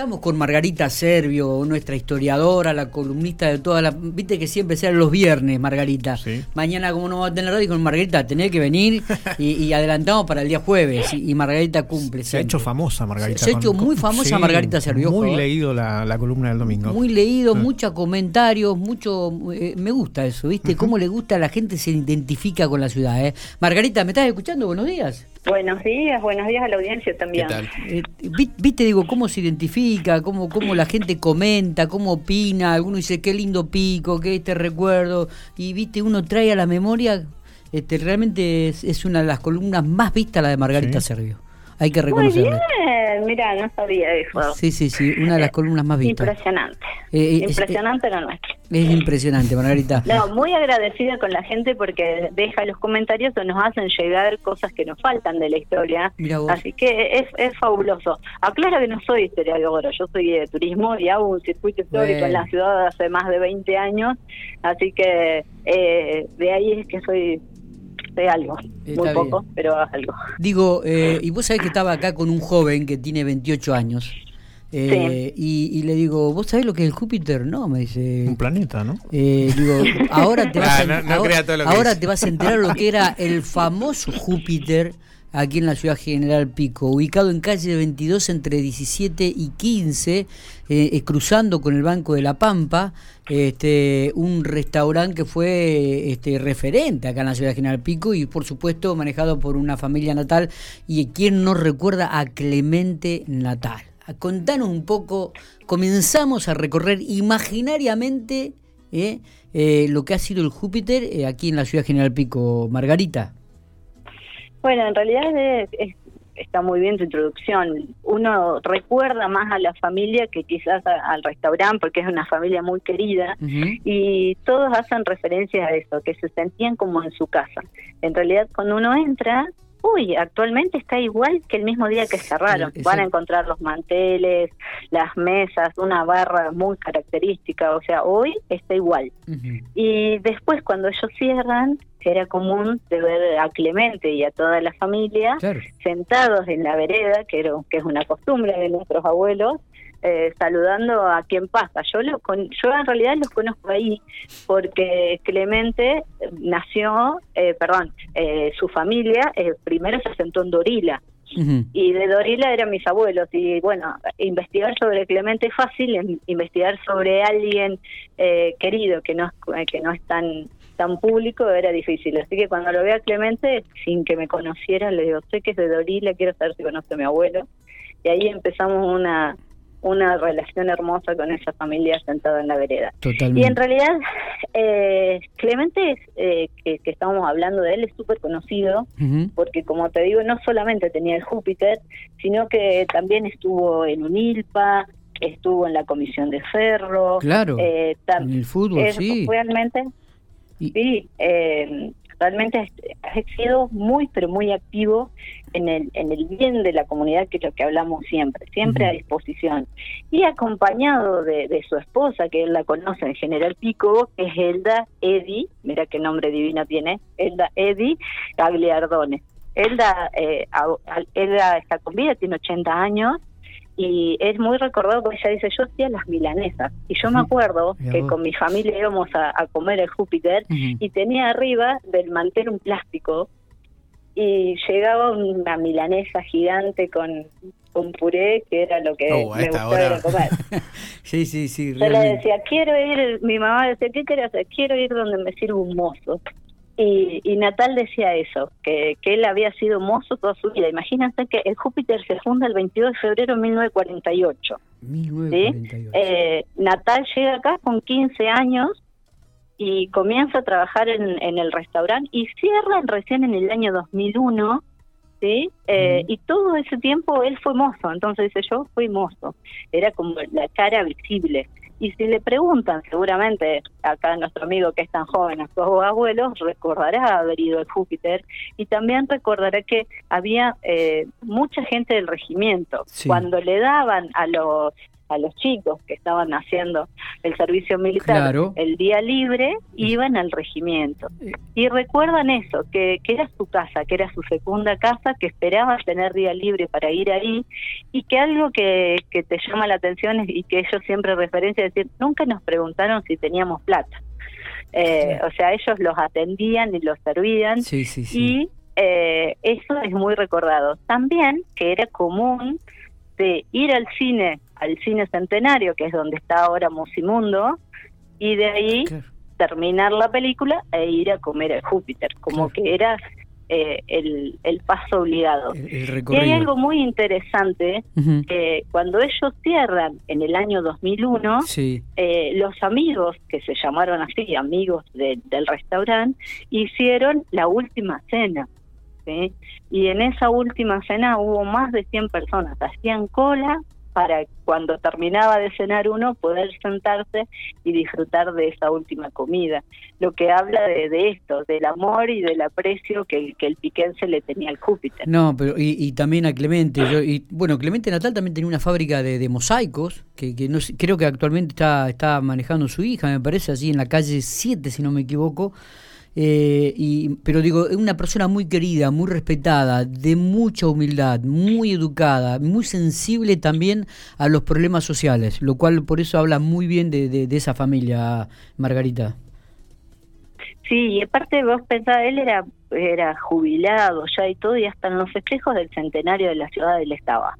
Estamos con Margarita Servio, nuestra historiadora, la columnista de toda la... Viste que siempre sean los viernes, Margarita. Mañana, como no vamos a tener radio, con Margarita tenés que venir y, adelantamos para el día jueves. Y, Margarita cumple. Se ha hecho famosa Margarita. Se, ha hecho muy famosa Margarita Servio. Muy ¿eh? leído la, columna del domingo. Muy leído, muchos comentarios, mucho... Eh, me gusta eso, ¿viste? Cómo le gusta a la gente se identifica con la ciudad. ¿eh? Margarita, ¿me estás escuchando? Buenos días. Buenos días, buenos días a la audiencia también. Eh, viste, digo, cómo se identifica, cómo, cómo la gente comenta, cómo opina, alguno dice qué lindo pico, qué este recuerdo, y viste, uno trae a la memoria, este, realmente es, una de las columnas más vistas, la de Margarita Servio. Hay que reconocerlo. Muy bien, mira, no sabía eso. Sí, sí, sí, una de las columnas más vistas. Impresionante. Eh, eh, impresionante la nuestra. Es impresionante, Margarita. No, muy agradecida con la gente porque deja los comentarios o nos hacen llegar cosas que nos faltan de la historia. Así que es, es fabuloso. Aclara que no soy historiadora, yo soy de turismo y hago un circuito histórico en la ciudad hace más de 20 años. Así que eh, de ahí es que soy de algo, muy poco, pero algo. Digo, eh, y vos sabés que estaba acá con un joven que tiene 28 años. Eh, y, le digo, ¿vos sabés lo que es el Júpiter? No, me dice. Un planeta, ¿no? Eh, digo, ahora te vas, a, ahora, te vas a enterar lo que era el famoso Júpiter aquí en la ciudad General Pico, ubicado en calle 22 entre 17 y 15, eh, eh, cruzando con el Banco de la Pampa, este, un restaurante que fue este, referente acá en la ciudad General Pico y por supuesto manejado por una familia natal y quien no recuerda a Clemente Natal. Contanos un poco, comenzamos a recorrer imaginariamente eh, lo que ha sido el Júpiter aquí en la ciudad General Pico, Margarita. Bueno, en realidad está muy bien tu introducción. Uno recuerda más a la familia que quizás al restaurante porque es una familia muy querida y todos hacen referencia a eso, que se sentían como en su casa. En realidad cuando uno entra uy, actualmente está igual que el mismo día que cerraron. Van a encontrar los manteles, las mesas, una barra muy característica, o sea, hoy está igual. Y después cuando ellos cierran, era común de ver a Clemente y a toda la familia sentados en la vereda, que, era, que es una costumbre de nuestros abuelos, eh, saludando a quien pasa. Yo, lo yo en realidad los conozco ahí porque Clemente nació, eh, perdón, eh, su familia primero se sentó en Dorila. Y de Dorila eran mis abuelos. Y bueno, investigar sobre Clemente es fácil, investigar sobre alguien querido que no, que no es tan tan público era difícil. Así que cuando lo veo a Clemente, sin que me conociera, le digo, sé que es de Dorila, quiero saber si conoce a mi abuelo. Y ahí empezamos una, una relación hermosa con esa familia sentada en la vereda. Y en realidad, eh, Clemente, eh, que, estamos hablando de él, es súper conocido, porque como te digo, no solamente tenía el Júpiter, sino que también estuvo en UNILPA, estuvo en la Comisión de Ferro. Claro, eh, en el fútbol, sí. Realmente, sí, eh, realmente ha sido muy, pero muy activo en el, en el bien de la comunidad, que es lo que hablamos siempre, siempre a disposición. Y acompañado de, su esposa, que él la conoce en General Pico, que es Elda Edi, mira qué nombre divino tiene, Elda Edi Gagliardone. Elda, eh, Elda está con vida, tiene 80 años, y es muy recordado porque ella dice, yo hacía las milanesas. Y yo me acuerdo que con mi familia íbamos a, comer el Júpiter y tenía arriba del mantel un plástico y llegaba una milanesa gigante con, con puré, que era lo que oh, me gustaba comer. sí, sí, sí. Yo le decía, quiero ir, mi mamá decía, ¿qué querés hacer? Quiero ir donde me sirva un mozo. Y, Natal decía eso, que, que él había sido mozo toda su vida. Imagínense que el Júpiter se funda el 22 de febrero de 1948. 1948. Eh, Natal llega acá con 15 años y comienza a trabajar en, en el restaurante y cierra recién en el año 2001 ¿sí? Eh, y todo ese tiempo él fue mozo, entonces dice yo fui mozo, era como la cara visible. Y si le preguntan, seguramente acá nuestro amigo que es tan joven, a sus abuelos, recordará haber ido al Júpiter y también recordará que había eh, mucha gente del regimiento. Cuando le daban a los a los chicos que estaban haciendo el servicio militar, el día libre, iban al regimiento. Y recuerdan eso, que, que era su casa, que era su segunda casa, que esperaba tener día libre para ir ahí, y que algo que, que te llama la atención y que ellos siempre referencian, es decir, nunca nos preguntaron si teníamos plata. Eh, o sea, ellos los atendían y los servían. Sí, sí, y eh, eso es muy recordado. También que era común de ir al cine, al cine centenario, que es donde está ahora Musimundo, y de ahí terminar la película e ir a comer a Júpiter, como que era eh, el, el, paso obligado. y hay algo muy interesante, que cuando ellos cierran en el año 2001, eh, los amigos, que se llamaron así, amigos del restaurante, hicieron la última cena. Y en esa última cena hubo más de 100 personas, hacían cola para cuando terminaba de cenar uno poder sentarse y disfrutar de esa última comida. Lo que habla de, esto, del amor y del aprecio que, el piquense le tenía al Júpiter. No, pero y, también a Clemente. y, bueno, Clemente Natal también tenía una fábrica de, mosaicos que, que no creo que actualmente está, está manejando su hija, me parece, así en la calle 7, si no me equivoco. Eh, y, pero digo, es una persona muy querida, muy respetada, de mucha humildad, muy educada, muy sensible también a los problemas sociales, lo cual por eso habla muy bien de, de, esa familia, Margarita. Sí, y aparte vos pensás, él era, era jubilado ya y todo, y hasta en los festejos del centenario de la ciudad él estaba.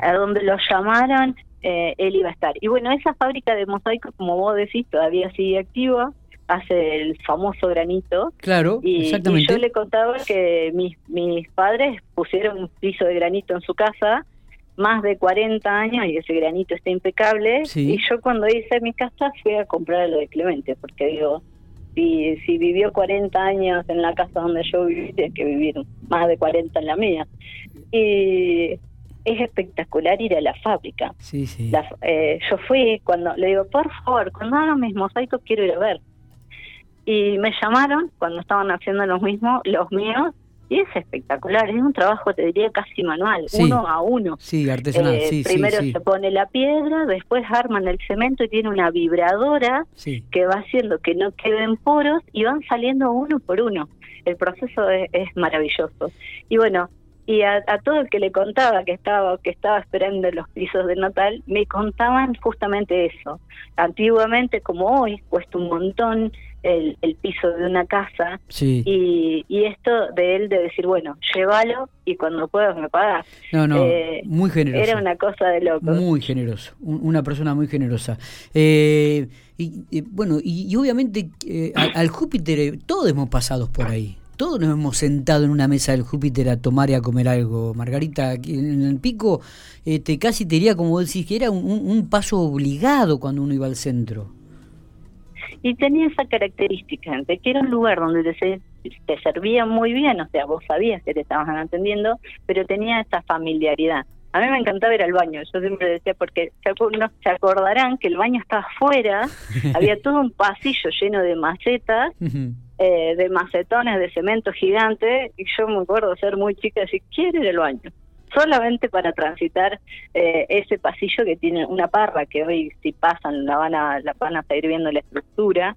A donde lo llamaron, eh, él iba a estar. Y bueno, esa fábrica de mosaicos, como vos decís, todavía sigue activa hace el famoso granito. Claro, y, exactamente. yo le contaba que mis, mis padres pusieron un piso de granito en su casa, más de 40 años, y ese granito está impecable. Y yo cuando hice mi casa fui a comprar lo de Clemente, porque digo, si, si vivió 40 años en la casa donde yo viví, tiene que vivir más de 40 en la mía. Y es espectacular ir a la fábrica. Sí, sí. Eh, yo fui cuando le digo, por favor, cuando hagan mis mosaicos quiero ir a ver y me llamaron cuando estaban haciendo los mismos, los míos, y es espectacular, es un trabajo, te diría, casi manual, uno a uno. Sí, artesanal, eh, sí, Primero se pone la piedra, después arman el cemento y tiene una vibradora que va haciendo que no queden poros y van saliendo uno por uno. El proceso es, maravilloso. Y bueno, y a, todo el que le contaba que estaba que estaba esperando los pisos de Natal, me contaban justamente eso. Antiguamente, como hoy, cuesta un montón el, piso de una casa y, y, esto de él de decir, bueno, llévalo y cuando puedas me pagas. No, no, eh, muy generoso. Era una cosa de loco. Muy generoso, una persona muy generosa. Eh, y, bueno, y, obviamente eh, al, Júpiter todos hemos pasado por ahí. Todos nos hemos sentado en una mesa del Júpiter a tomar y a comer algo. Margarita, en el pico, este, casi te diría, como decís, que era un, un paso obligado cuando uno iba al centro y tenía esa característica de que era un lugar donde te, te servía muy bien, o sea, vos sabías que te estaban atendiendo, pero tenía esa familiaridad. A mí me encantaba ir al baño, yo siempre decía, porque se acordarán que el baño estaba afuera, había todo un pasillo lleno de macetas, eh, de macetones de cemento gigante, y yo me acuerdo ser muy chica y decir, quiero ir al baño solamente para transitar eh, ese pasillo que tiene una parra que hoy si pasan la van a la van a seguir viendo la estructura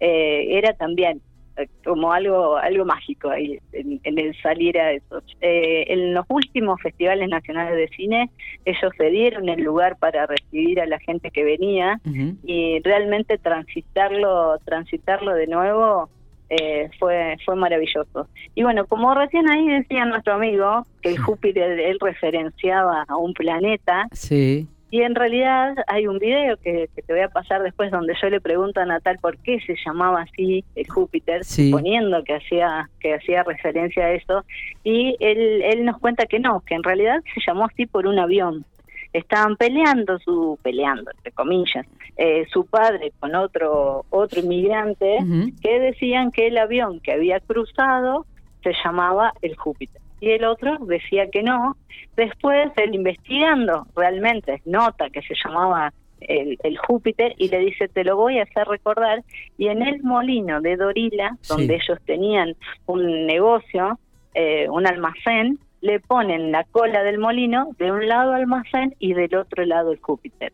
eh, era también eh, como algo algo mágico ahí en, el salir a eso. En los últimos festivales nacionales de cine ellos se dieron el lugar para recibir a la gente que venía y realmente transitarlo transitarlo de nuevo eh, fue fue maravilloso. Y bueno, como recién ahí decía nuestro amigo, que el Júpiter él referenciaba a un planeta. Sí. Y en realidad hay un video que, te voy a pasar después donde yo le pregunto a Natal por qué se llamaba así el Júpiter, suponiendo que hacía que hacía referencia a eso, y él, él nos cuenta que no, que en realidad se llamó así por un avión estaban peleando, su peleando entre comillas, eh, su padre con otro otro inmigrante que decían que el avión que había cruzado se llamaba el Júpiter. Y el otro decía que no. Después él investigando realmente nota que se llamaba el, Júpiter y le dice te lo voy a hacer recordar y en el molino de Dorila donde ellos tenían un negocio eh, un almacén le ponen la cola del molino de un lado almacén y del otro lado el Júpiter.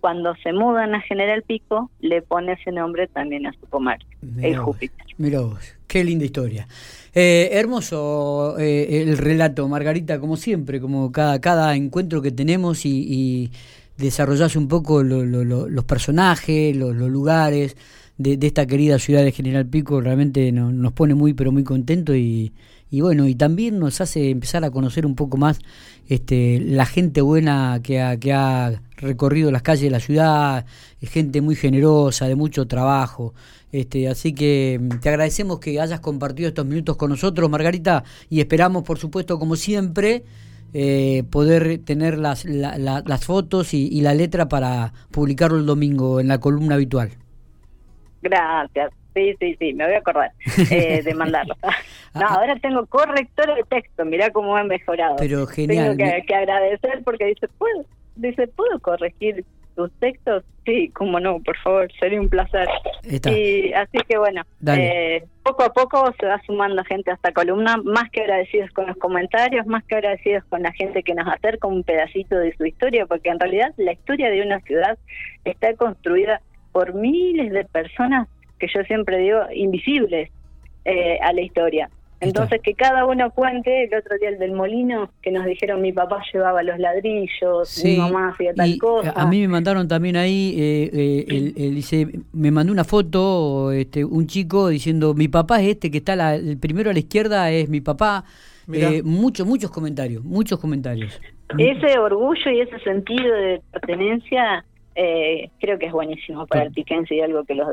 cuando se mudan a General Pico, le pone ese nombre también a su comercio, el Júpiter. Mira vos, qué linda historia. Eh, hermoso eh, el relato, Margarita, como siempre, como cada, cada encuentro que tenemos y, y desarrollás un poco los personajes, los, lugares de, esta querida ciudad de General Pico, realmente nos pone muy, pero muy contento y, y bueno, y también nos hace empezar a conocer un poco más este, la gente buena que ha, que ha recorrido las calles de la ciudad, gente muy generosa, de mucho trabajo. Este, así que mm, te agradecemos que hayas compartido estos minutos con nosotros, Margarita, y esperamos, por supuesto, como siempre, eh, poder tener las, las fotos y la letra para publicarlo el domingo en la columna habitual. Gracias. Sí, sí, sí, me voy a acordar eh, de mandarlo. No, ah, ah. ahora tengo corrector de texto, mirá cómo han mejorado. Pero genial. Tengo que, agradecer porque dice, ¿puedo, dice, ¿puedo corregir tus textos? Sí, cómo no, por favor, sería un placer. Y así que bueno, eh, poco a poco se va sumando gente a esta columna, más que agradecidos con los comentarios, más que agradecidos con la gente que nos acerca un pedacito de su historia, porque en realidad la historia de una ciudad está construida por miles de personas que yo siempre digo, invisibles eh, a la historia. Entonces, que cada uno cuente, el otro día el del molino, que nos dijeron mi papá llevaba los ladrillos, mi mamá hacía tal cosa. A mí me mandaron también ahí, eh, eh dice, me mandó una foto este, un chico diciendo, mi papá es este que está el primero a la izquierda, es mi papá. Eh, muchos, muchos comentarios, muchos comentarios. Ese orgullo y ese sentido de pertenencia eh, creo que es buenísimo para el piquense y algo que, los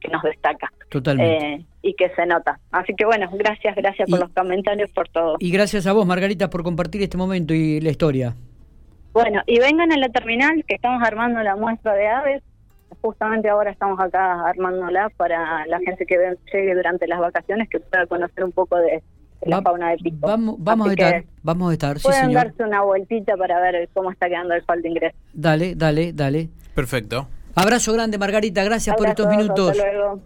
que nos destaca. Totalmente. Eh, y que se nota. Así que bueno, gracias, gracias por los comentarios, por todo. Y gracias a vos, Margarita, por compartir este momento y la historia. Bueno, y vengan a la terminal que estamos armando la muestra de aves. Justamente ahora estamos acá armándola para la gente que llegue durante las vacaciones que pueda conocer un poco de, la fauna de Pico. Vamos, vamos a estar, vamos a estar, Pueden darse una vueltita para ver cómo está quedando el sol de ingreso. Dale, dale, dale. Perfecto. Abrazo grande, Margarita. Gracias por estos minutos.